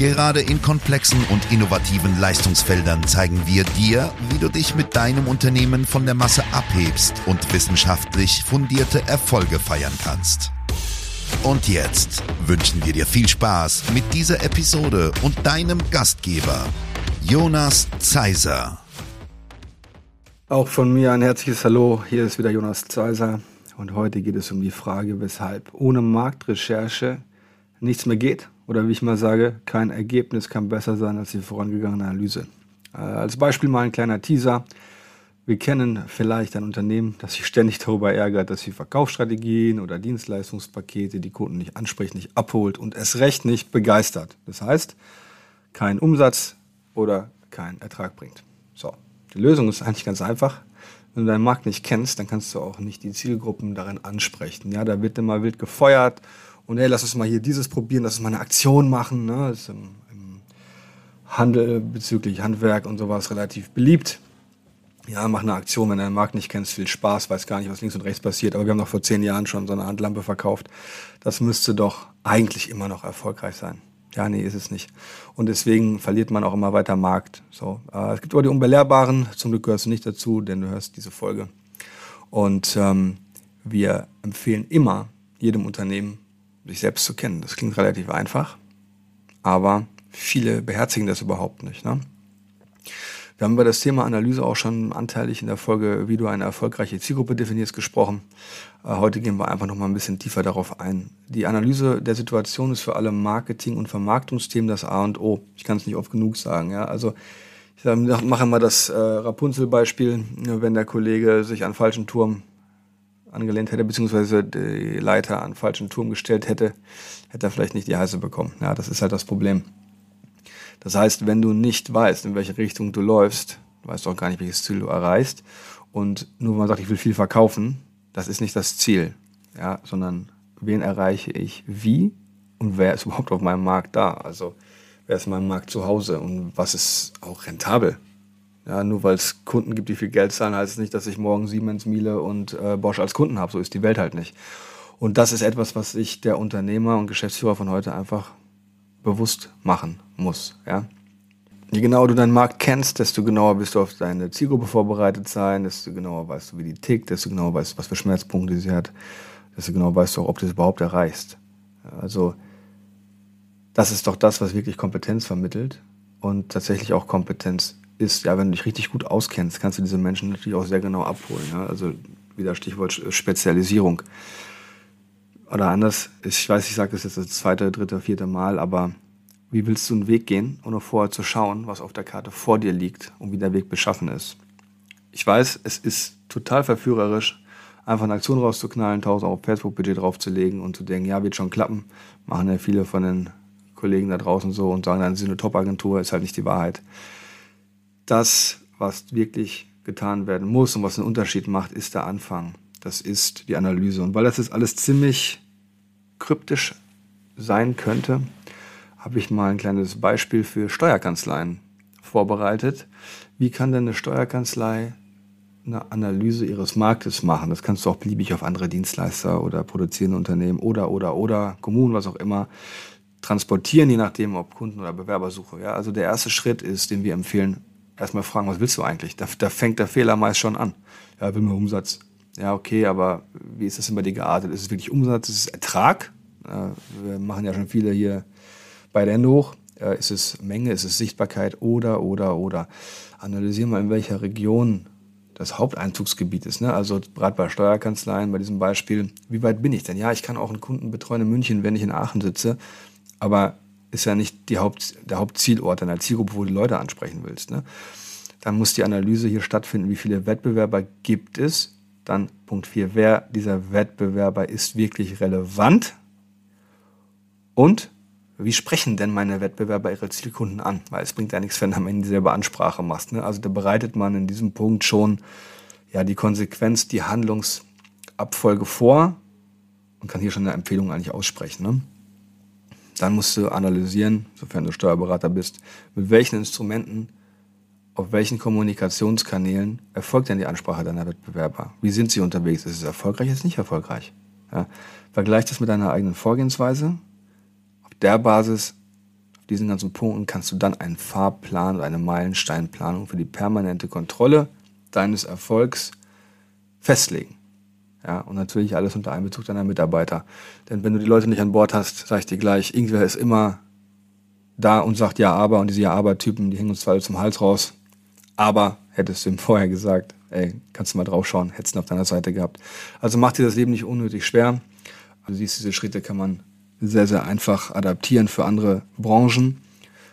Gerade in komplexen und innovativen Leistungsfeldern zeigen wir dir, wie du dich mit deinem Unternehmen von der Masse abhebst und wissenschaftlich fundierte Erfolge feiern kannst. Und jetzt wünschen wir dir viel Spaß mit dieser Episode und deinem Gastgeber, Jonas Zeiser. Auch von mir ein herzliches Hallo. Hier ist wieder Jonas Zeiser und heute geht es um die Frage, weshalb ohne Marktrecherche nichts mehr geht oder wie ich mal sage, kein Ergebnis kann besser sein als die vorangegangene Analyse. Äh, als Beispiel mal ein kleiner Teaser. Wir kennen vielleicht ein Unternehmen, das sich ständig darüber ärgert, dass sie Verkaufsstrategien oder Dienstleistungspakete die Kunden nicht anspricht, nicht abholt und es recht nicht begeistert. Das heißt, kein Umsatz oder kein Ertrag bringt. So, die Lösung ist eigentlich ganz einfach. Wenn du deinen Markt nicht kennst, dann kannst du auch nicht die Zielgruppen darin ansprechen. Ja, da wird immer wild gefeuert und hey, lass uns mal hier dieses probieren, lass uns mal eine Aktion machen. Ne? Das ist im, im Handel bezüglich Handwerk und sowas relativ beliebt. Ja, mach eine Aktion, wenn du den Markt nicht kennst, viel Spaß, weiß gar nicht, was links und rechts passiert, aber wir haben noch vor zehn Jahren schon so eine Handlampe verkauft. Das müsste doch eigentlich immer noch erfolgreich sein. Ja, nee, ist es nicht. Und deswegen verliert man auch immer weiter Markt. So, äh, es gibt aber die Unbelehrbaren, zum Glück gehörst du nicht dazu, denn du hörst diese Folge. Und ähm, wir empfehlen immer jedem Unternehmen, sich selbst zu kennen. Das klingt relativ einfach, aber viele beherzigen das überhaupt nicht. Ne? Wir haben über das Thema Analyse auch schon anteilig in der Folge, wie du eine erfolgreiche Zielgruppe definierst, gesprochen. Äh, heute gehen wir einfach noch mal ein bisschen tiefer darauf ein. Die Analyse der Situation ist für alle Marketing- und Vermarktungsthemen das A und O. Ich kann es nicht oft genug sagen. Ja? Also ich mache mal das äh, Rapunzel-Beispiel. Wenn der Kollege sich an falschen Turm angelehnt hätte, beziehungsweise die Leiter an falschen Turm gestellt hätte, hätte er vielleicht nicht die heiße bekommen. Ja, das ist halt das Problem. Das heißt, wenn du nicht weißt, in welche Richtung du läufst, weißt du auch gar nicht, welches Ziel du erreichst. Und nur wenn man sagt, ich will viel verkaufen, das ist nicht das Ziel, ja, sondern wen erreiche ich wie und wer ist überhaupt auf meinem Markt da? Also wer ist in meinem Markt zu Hause und was ist auch rentabel? Ja, nur weil es Kunden gibt, die viel Geld zahlen, heißt es nicht, dass ich morgen Siemens, Miele und äh, Bosch als Kunden habe. So ist die Welt halt nicht. Und das ist etwas, was sich der Unternehmer und Geschäftsführer von heute einfach bewusst machen muss. Ja? Je genauer du deinen Markt kennst, desto genauer bist du auf deine Zielgruppe vorbereitet sein, desto genauer weißt du, wie die tickt, desto genauer weißt du, was für Schmerzpunkte sie hat, desto genauer weißt du auch, ob du es überhaupt erreichst. Also das ist doch das, was wirklich Kompetenz vermittelt und tatsächlich auch Kompetenz ist, ja, wenn du dich richtig gut auskennst, kannst du diese Menschen natürlich auch sehr genau abholen. Ja? Also wieder Stichwort Spezialisierung. Oder anders, ich weiß, ich sage das jetzt das zweite, dritte, vierte Mal, aber wie willst du einen Weg gehen, ohne vorher zu schauen, was auf der Karte vor dir liegt und wie der Weg beschaffen ist? Ich weiß, es ist total verführerisch, einfach eine Aktion rauszuknallen, 1000 Euro Facebook-Budget draufzulegen und zu denken, ja, wird schon klappen. Machen ja viele von den Kollegen da draußen so und sagen, dann sind eine Top-Agentur, ist halt nicht die Wahrheit das, was wirklich getan werden muss und was einen Unterschied macht, ist der Anfang. Das ist die Analyse. Und weil das jetzt alles ziemlich kryptisch sein könnte, habe ich mal ein kleines Beispiel für Steuerkanzleien vorbereitet. Wie kann denn eine Steuerkanzlei eine Analyse ihres Marktes machen? Das kannst du auch beliebig auf andere Dienstleister oder produzierende Unternehmen oder, oder, oder Kommunen, was auch immer, transportieren, je nachdem, ob Kunden- oder Bewerbersuche. Ja, also der erste Schritt ist, den wir empfehlen, erstmal fragen, was willst du eigentlich? Da, da fängt der Fehler meist schon an. Ja, will mir Umsatz. Ja, okay, aber wie ist das denn bei dir geartet? Ist es wirklich Umsatz? Ist es Ertrag? wir machen ja schon viele hier bei der hoch. ist es Menge? Ist es Sichtbarkeit? Oder, oder, oder. Analysieren mal, in welcher Region das Haupteinzugsgebiet ist. Ne? Also gerade bei Steuerkanzleien, bei diesem Beispiel, wie weit bin ich denn? Ja, ich kann auch einen Kunden betreuen in München, wenn ich in Aachen sitze. Aber ist ja nicht Haupt, der Hauptzielort deiner Zielgruppe, wo du Leute ansprechen willst. Ne? Dann muss die Analyse hier stattfinden, wie viele Wettbewerber gibt es. Dann Punkt 4, wer dieser Wettbewerber ist wirklich relevant und wie sprechen denn meine Wettbewerber ihre Zielkunden an? Weil es bringt ja nichts, wenn du am Ende dieselbe Ansprache machst. Ne? Also da bereitet man in diesem Punkt schon ja die Konsequenz, die Handlungsabfolge vor und kann hier schon eine Empfehlung eigentlich aussprechen. Ne? Dann musst du analysieren, sofern du Steuerberater bist, mit welchen Instrumenten, auf welchen Kommunikationskanälen erfolgt denn die Ansprache deiner Wettbewerber? Wie sind sie unterwegs? Ist es erfolgreich, ist es nicht erfolgreich? Ja? Vergleich das mit deiner eigenen Vorgehensweise der Basis, auf diesen ganzen Punkten, kannst du dann einen Fahrplan oder eine Meilensteinplanung für die permanente Kontrolle deines Erfolgs festlegen. Ja, und natürlich alles unter Einbezug deiner Mitarbeiter. Denn wenn du die Leute nicht an Bord hast, sage ich dir gleich, irgendwer ist immer da und sagt ja, aber, und diese Ja-Aber-Typen, die hängen uns zwar zum Hals raus, aber hättest du ihm vorher gesagt, ey, kannst du mal draufschauen, hättest du ihn auf deiner Seite gehabt. Also mach dir das Leben nicht unnötig schwer. Du siehst, diese Schritte kann man sehr, sehr einfach adaptieren für andere Branchen.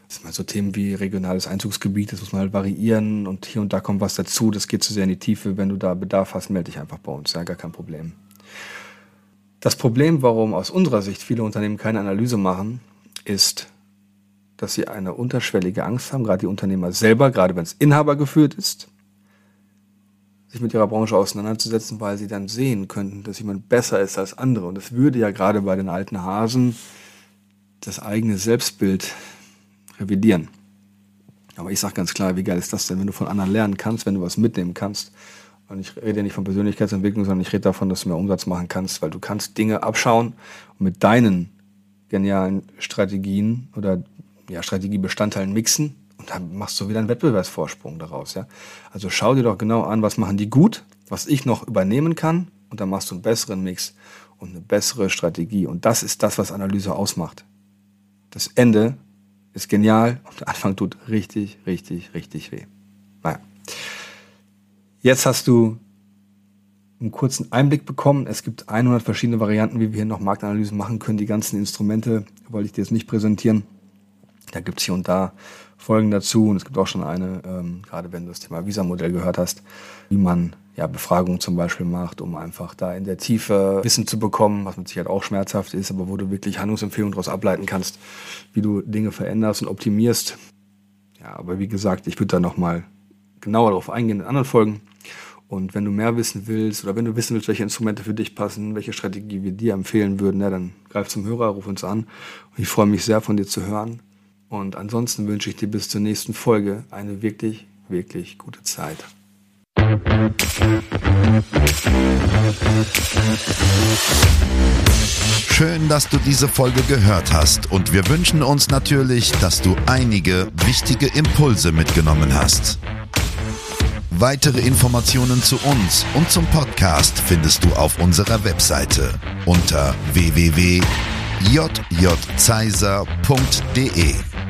Das sind mal so Themen wie regionales Einzugsgebiet, das muss man halt variieren und hier und da kommt was dazu. Das geht zu sehr in die Tiefe. Wenn du da Bedarf hast, melde dich einfach bei uns. Ja, gar kein Problem. Das Problem, warum aus unserer Sicht viele Unternehmen keine Analyse machen, ist, dass sie eine unterschwellige Angst haben, gerade die Unternehmer selber, gerade wenn es Inhaber geführt ist, sich mit ihrer Branche auseinanderzusetzen, weil sie dann sehen könnten, dass jemand besser ist als andere. Und das würde ja gerade bei den alten Hasen das eigene Selbstbild revidieren. Aber ich sage ganz klar, wie geil ist das denn, wenn du von anderen lernen kannst, wenn du was mitnehmen kannst. Und ich rede ja nicht von Persönlichkeitsentwicklung, sondern ich rede davon, dass du mehr Umsatz machen kannst, weil du kannst Dinge abschauen und mit deinen genialen Strategien oder ja, Strategiebestandteilen mixen und dann machst du wieder einen Wettbewerbsvorsprung daraus. Ja? Also schau dir doch genau an, was machen die gut, was ich noch übernehmen kann und dann machst du einen besseren Mix und eine bessere Strategie. Und das ist das, was Analyse ausmacht. Das Ende ist genial und der Anfang tut richtig, richtig, richtig weh. Naja. Jetzt hast du einen kurzen Einblick bekommen. Es gibt 100 verschiedene Varianten, wie wir hier noch Marktanalysen machen können. Die ganzen Instrumente wollte ich dir jetzt nicht präsentieren. Da gibt es hier und da Folgen dazu und es gibt auch schon eine, ähm, gerade wenn du das Thema Visa-Modell gehört hast, wie man ja Befragungen zum Beispiel macht, um einfach da in der Tiefe Wissen zu bekommen, was mit Sicherheit auch schmerzhaft ist, aber wo du wirklich Handlungsempfehlungen daraus ableiten kannst, wie du Dinge veränderst und optimierst. Ja, aber wie gesagt, ich würde da nochmal genauer darauf eingehen in anderen Folgen. Und wenn du mehr wissen willst oder wenn du wissen willst, welche Instrumente für dich passen, welche Strategie wir dir empfehlen würden, ja, dann greif zum Hörer, ruf uns an. Und ich freue mich sehr von dir zu hören. Und ansonsten wünsche ich dir bis zur nächsten Folge eine wirklich, wirklich gute Zeit. Schön, dass du diese Folge gehört hast und wir wünschen uns natürlich, dass du einige wichtige Impulse mitgenommen hast. Weitere Informationen zu uns und zum Podcast findest du auf unserer Webseite unter www.jjzeiser.de.